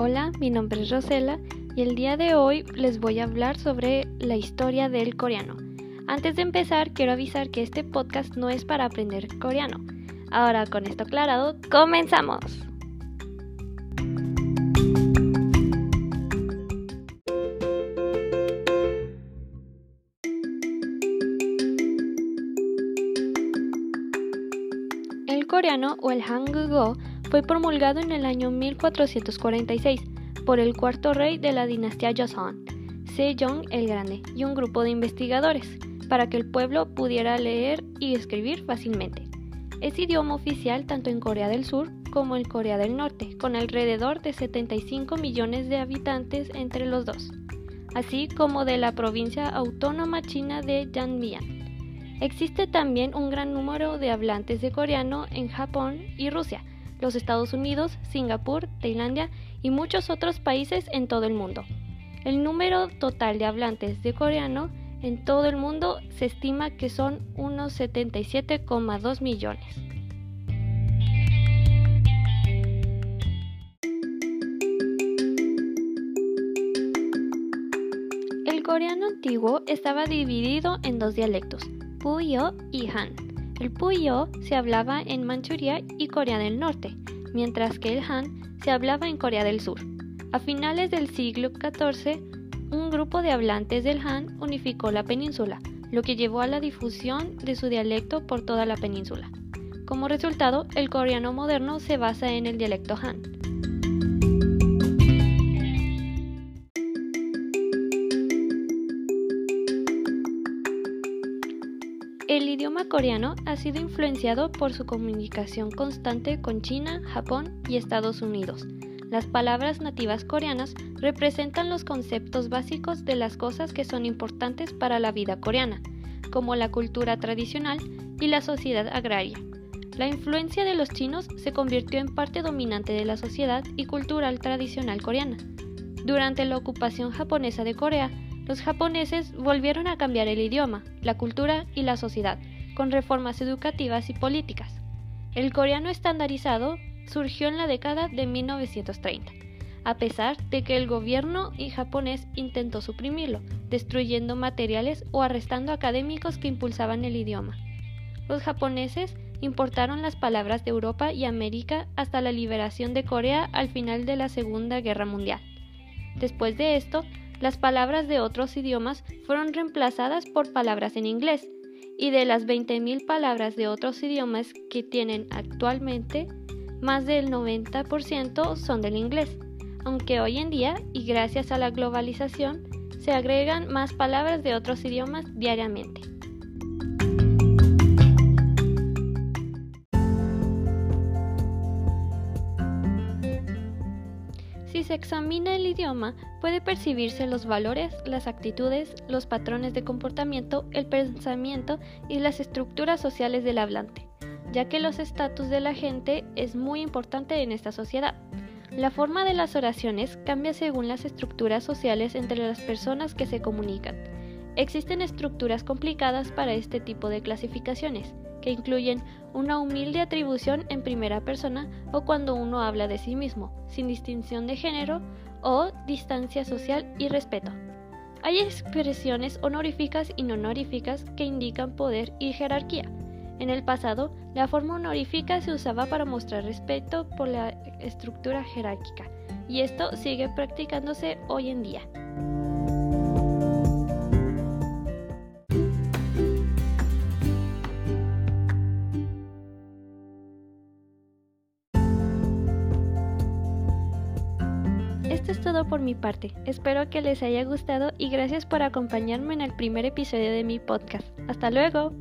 Hola, mi nombre es Rosela y el día de hoy les voy a hablar sobre la historia del coreano. Antes de empezar, quiero avisar que este podcast no es para aprender coreano. Ahora, con esto aclarado, comenzamos. El coreano o el Hangul fue promulgado en el año 1446 por el cuarto rey de la dinastía Joseon, Sejong el Grande, y un grupo de investigadores, para que el pueblo pudiera leer y escribir fácilmente. Es idioma oficial tanto en Corea del Sur como en Corea del Norte, con alrededor de 75 millones de habitantes entre los dos, así como de la provincia autónoma china de Yanmian. Existe también un gran número de hablantes de coreano en Japón y Rusia, los Estados Unidos, Singapur, Tailandia y muchos otros países en todo el mundo. El número total de hablantes de coreano en todo el mundo se estima que son unos 77,2 millones. El coreano antiguo estaba dividido en dos dialectos, Puyo y Han. El Puyo se hablaba en Manchuria y Corea del Norte, mientras que el Han se hablaba en Corea del Sur. A finales del siglo XIV, un grupo de hablantes del Han unificó la península, lo que llevó a la difusión de su dialecto por toda la península. Como resultado, el coreano moderno se basa en el dialecto Han. Idioma coreano ha sido influenciado por su comunicación constante con China, Japón y Estados Unidos. Las palabras nativas coreanas representan los conceptos básicos de las cosas que son importantes para la vida coreana, como la cultura tradicional y la sociedad agraria. La influencia de los chinos se convirtió en parte dominante de la sociedad y cultural tradicional coreana. Durante la ocupación japonesa de Corea, los japoneses volvieron a cambiar el idioma, la cultura y la sociedad, con reformas educativas y políticas. El coreano estandarizado surgió en la década de 1930, a pesar de que el gobierno japonés intentó suprimirlo, destruyendo materiales o arrestando académicos que impulsaban el idioma. Los japoneses importaron las palabras de Europa y América hasta la liberación de Corea al final de la Segunda Guerra Mundial. Después de esto, las palabras de otros idiomas fueron reemplazadas por palabras en inglés, y de las 20.000 palabras de otros idiomas que tienen actualmente, más del 90% son del inglés, aunque hoy en día, y gracias a la globalización, se agregan más palabras de otros idiomas diariamente. Si se examina el idioma, puede percibirse los valores, las actitudes, los patrones de comportamiento, el pensamiento y las estructuras sociales del hablante, ya que los estatus de la gente es muy importante en esta sociedad. La forma de las oraciones cambia según las estructuras sociales entre las personas que se comunican. Existen estructuras complicadas para este tipo de clasificaciones, que incluyen una humilde atribución en primera persona o cuando uno habla de sí mismo, sin distinción de género o distancia social y respeto. Hay expresiones honoríficas y no honoríficas que indican poder y jerarquía. En el pasado, la forma honorífica se usaba para mostrar respeto por la estructura jerárquica, y esto sigue practicándose hoy en día. Esto es todo por mi parte. Espero que les haya gustado y gracias por acompañarme en el primer episodio de mi podcast. Hasta luego.